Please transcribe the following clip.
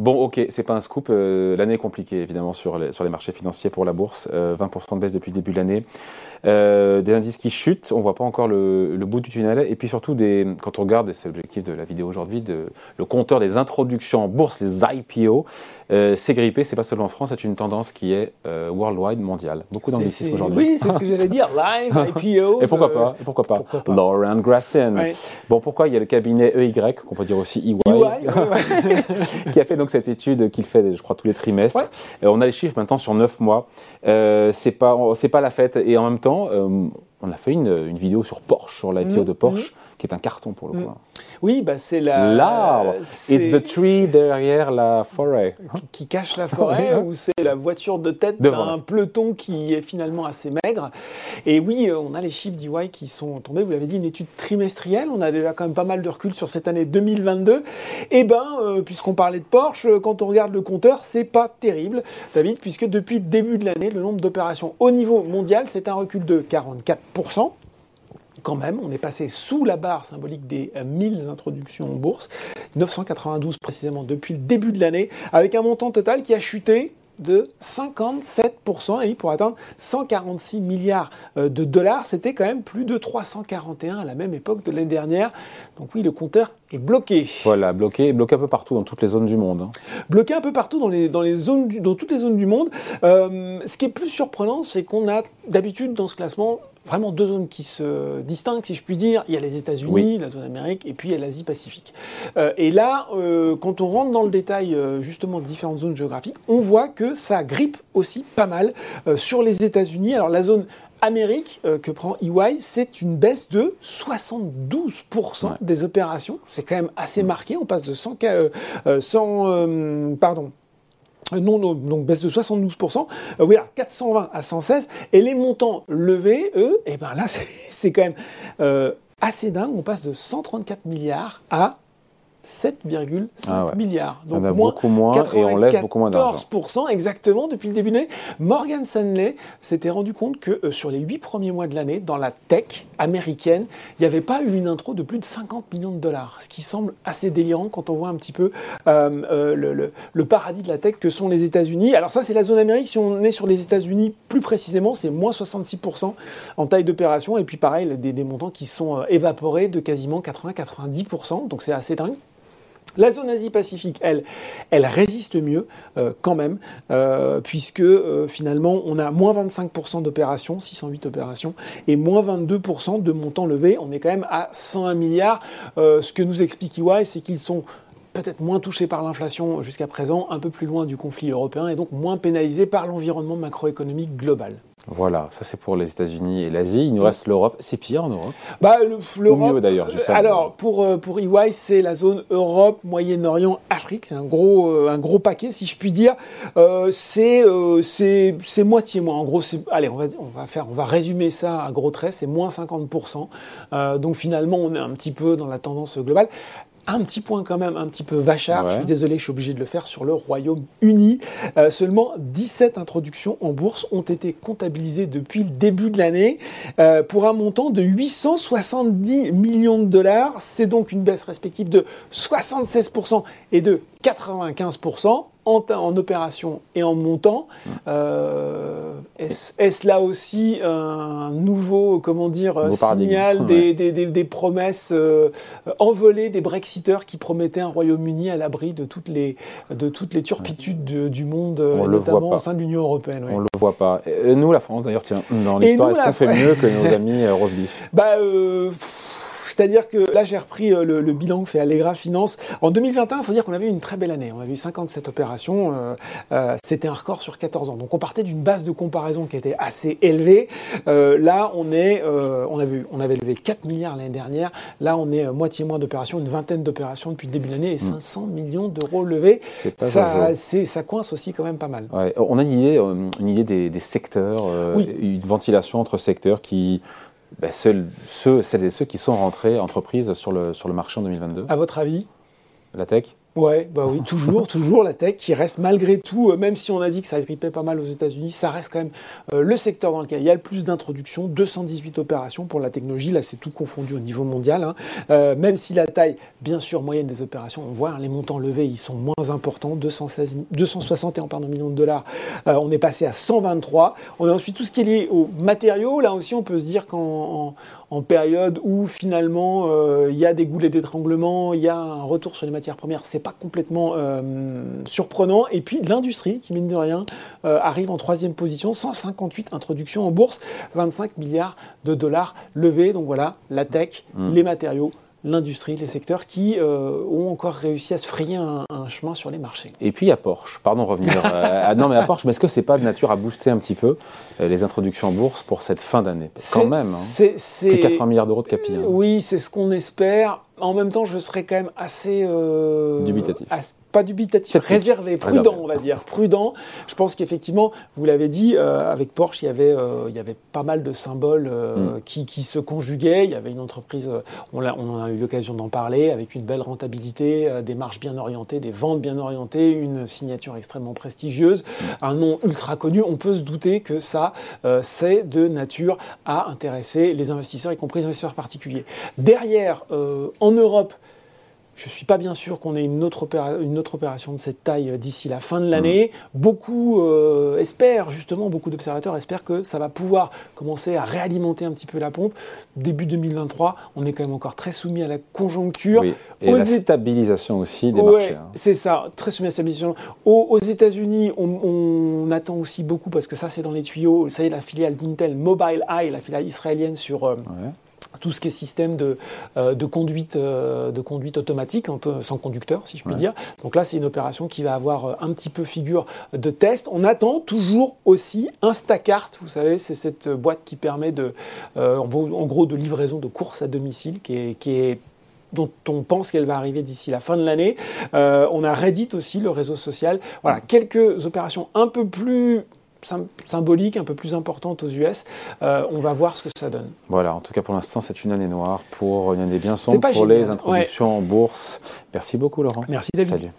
Bon, ok, c'est pas un scoop. Euh, l'année est compliquée, évidemment, sur les, sur les marchés financiers pour la bourse. 20% euh, de baisse depuis le début de l'année. Euh, des indices qui chutent, on voit pas encore le, bout du tunnel. Et puis surtout, des, quand on regarde, et c'est l'objectif de la vidéo aujourd'hui, le compteur des introductions en bourse, les IPO, c'est grippé. C'est pas seulement en France, c'est une tendance qui est worldwide, mondiale. Beaucoup d'anglicisme aujourd'hui. Oui, c'est ce que j'allais dire. Live, IPO. et pourquoi pas, et pourquoi pas, Lauren Grassen. Bon, pourquoi il y a le cabinet EY, qu'on peut dire aussi EY, EY qui a fait donc cette étude qu'il fait, je crois, tous les trimestres. Euh, on a les chiffres maintenant sur 9 mois. Euh, c'est pas, c'est pas la fête. Et en même temps, euh, on a fait une, une, vidéo sur Porsche, sur l'IPO mmh, de Porsche, mmh. Qui est un carton pour le coup. Mmh. Oui, bah c'est la. L'arbre. It's the tree derrière la forêt. Qui, cache la forêt, ou c'est la voiture de tête d'un peloton qui est finalement assez maigre. Et oui, on a les chiffres d'EY qui sont tombés. Vous l'avez dit, une étude trimestrielle. On a déjà quand même pas mal de recul sur cette année 2022. Et eh ben, puisqu'on parlait de Porsche, quand on regarde le compteur, c'est pas terrible, David, puisque depuis le début de l'année, le nombre d'opérations au niveau mondial, c'est un recul de 44% quand même, on est passé sous la barre symbolique des 1000 introductions en bourse, 992 précisément depuis le début de l'année, avec un montant total qui a chuté de 57%, et pour atteindre 146 milliards euh, de dollars. C'était quand même plus de 341 à la même époque de l'année dernière. Donc oui, le compteur est bloqué. Voilà, bloqué, bloqué un peu partout dans toutes les zones du monde. Hein. Bloqué un peu partout dans, les, dans, les zones dans toutes les zones du monde. Euh, ce qui est plus surprenant, c'est qu'on a d'habitude dans ce classement vraiment deux zones qui se distinguent, si je puis dire. Il y a les États-Unis, la zone Amérique, et puis il y a l'Asie-Pacifique. Euh, et là, euh, quand on rentre dans le détail euh, justement de différentes zones géographiques, on voit que ça grippe aussi pas mal sur les États-Unis. Alors la zone Amérique que prend EY, c'est une baisse de 72% des opérations. C'est quand même assez marqué. On passe de 100, 100 pardon, euh, non, donc baisse de 72%, euh, voilà, 420 à 116, et les montants levés, eux, et eh ben là, c'est quand même euh, assez dingue, on passe de 134 milliards à 7,5 ah milliards. Donc on beaucoup moins et on lève beaucoup moins d'argent. 14% exactement depuis le début de l'année. Morgan Stanley s'était rendu compte que euh, sur les 8 premiers mois de l'année, dans la tech américaine, il n'y avait pas eu une intro de plus de 50 millions de dollars, ce qui semble assez délirant quand on voit un petit peu euh, euh, le, le, paradis de la tech que sont les États-Unis. Alors ça, c'est la zone Amérique. Si on est sur les États-Unis, plus précisément, c'est moins 66% en taille d'opération. Et puis pareil, des, des montants qui sont évaporés de quasiment 80-90%. Donc c'est assez dingue. La zone Asie-Pacifique, elle, elle résiste mieux euh, quand même, euh, puisque euh, finalement on a moins 25% d'opérations, 608 opérations, et moins 22% de montants levés. On est quand même à 101 milliards. ce que nous explique EY, c'est qu'ils sont peut-être moins touchés par l'inflation jusqu'à présent, un peu plus loin du conflit européen, et donc moins pénalisés par l'environnement macroéconomique global. Voilà, ça c'est pour les États-Unis et l'Asie. Il nous reste l'Europe. C'est pire en Europe? Bah, L'Europe. mieux d'ailleurs. Alors pour euh, pour EY, c'est la zone Europe, Moyen-Orient, Afrique. C'est un gros euh, un gros paquet, si je puis dire. Euh, c'est c'est moitié moins. En gros, allez, on va on va faire on va résumer ça à gros traits. C'est moins 50 Donc finalement, on est un petit peu dans la tendance globale. Un petit point quand même, un petit peu vachard, je suis désolé, je suis obligé de le faire sur le Royaume-Uni. Euh, seulement 17 introductions en bourse ont été comptabilisées depuis le début de l'année euh, pour un montant de 870 millions de dollars. C'est donc une baisse respective de 76% et de 95% en, opération et en montant. Euh, est-ce là aussi un nouveau, comment dire, signal des, promesses euh, envolées des Brexiteurs qui promettaient un Royaume-Uni à l'abri de toutes les, de toutes les turpitudes du monde, notamment au sein de l'Union européenne On ne le voit pas. nous, la France, d'ailleurs, tiens, dans l'histoire, est-ce qu'on fait mieux que nos amis euh, Rosebif? Bah, c'est-à-dire que là, j'ai repris euh, le, bilan que fait Allegra Finance. En 2021, il faut dire qu'on avait eu une très belle année. On avait eu 57 opérations. Euh, euh, c'était un record sur 14 ans. Donc, on partait d'une base de comparaison qui était assez élevée. là, on est, on, avait, on avait levé 4 milliards l'année dernière. Là, on est moitié moins d'opérations, une vingtaine d'opérations depuis le début de l'année et 500 hmm. millions d'euros levés. Ça, ça coince aussi quand même pas mal. on a une idée, une idée des, secteurs, une ventilation entre secteurs qui ben, ceux, celles et ceux qui sont rentrés entreprises sur le, sur le marché en 2022 À votre avis? La tech? Ouais, bah oui, toujours, toujours la tech qui reste malgré tout, euh, même si on a dit que ça grippait pas mal aux États-Unis, ça reste quand même euh, le secteur dans lequel il y a le plus d'introductions, 218 opérations pour la technologie, là c'est tout confondu au niveau mondial, hein. euh, même si la taille, bien sûr, moyenne des opérations, on voit hein, les montants levés, ils sont moins importants, 216, 261 pardon, millions de dollars, on est passé à 123. On a ensuite tout ce qui est lié aux matériaux, là aussi on peut se dire qu'en en période où finalement il y a des goulets d'étranglement, il y a un retour sur les matières premières, c'est pas complètement euh, surprenant. Et puis l'industrie, qui mine de rien, euh, arrive en troisième position, 158 introductions en bourse, 25 milliards de dollars levés. Donc voilà, la tech, mmh. les matériaux, l'industrie, les secteurs qui euh, ont encore réussi à se frayer un, chemin sur les marchés. Et puis il y a Porsche, pardon revenir. euh, non mais à Porsche, mais est-ce que c'est pas de nature à booster un petit peu euh, les introductions en bourse pour cette fin d'année? Quand même, hein. c'est, plus de 80 milliards d'euros de capi. Hein. Oui, c'est ce qu'on espère. En même temps, je serais quand même assez... Euh, Dubitatif pas dubitatif, réservé, prudent, on va dire, prudent. Je pense qu'effectivement, vous l'avez dit, euh, avec Porsche, il y avait, euh, il y avait pas mal de symboles euh, mm. qui, qui, se conjuguaient. Il y avait une entreprise, on, a, on en a eu l'occasion d'en parler, avec une belle rentabilité, des marges bien orientées, des ventes bien orientées, une signature extrêmement prestigieuse, mm. un nom ultra connu. On peut se douter que ça, c'est de nature à intéresser les investisseurs, y compris les investisseurs particuliers. Derrière, en Europe, je ne suis pas bien sûr qu'on ait une autre, une autre, opération de cette taille euh, d'ici la fin de l'année. Mm. Beaucoup euh, espèrent, justement, beaucoup d'observateurs espèrent que ça va pouvoir commencer à réalimenter un petit peu la pompe. Début 2023, on est quand même encore très soumis à la conjoncture. Et la stabilisation aussi des marchés. Hein. C'est ça, très soumis à la stabilisation. Aux, États-Unis, on, attend aussi beaucoup, parce que ça c'est dans les tuyaux, ça y est, la filiale d'Intel Mobile Eye, la filiale israélienne sur... Euh, tout ce qui est système de, euh, de, conduite, euh, de conduite automatique, sans conducteur, si je puis dire. Donc là, c'est une opération qui va avoir euh, un petit peu figure de test. On attend toujours aussi Instacart, vous savez, c'est cette boîte qui permet de, en gros, de livraison de courses à domicile, qui est, qui est dont on pense qu'elle va arriver d'ici la fin de l'année. on a Reddit aussi, le réseau social. Voilà, quelques opérations un peu plus symbolique, un peu plus importante aux US. Euh, on va voir ce que ça donne. Voilà, en tout cas pour l'instant, c'est une année noire pour une année bien sombre pour les introductions en bourse. Merci beaucoup Laurent. Merci David. Salut.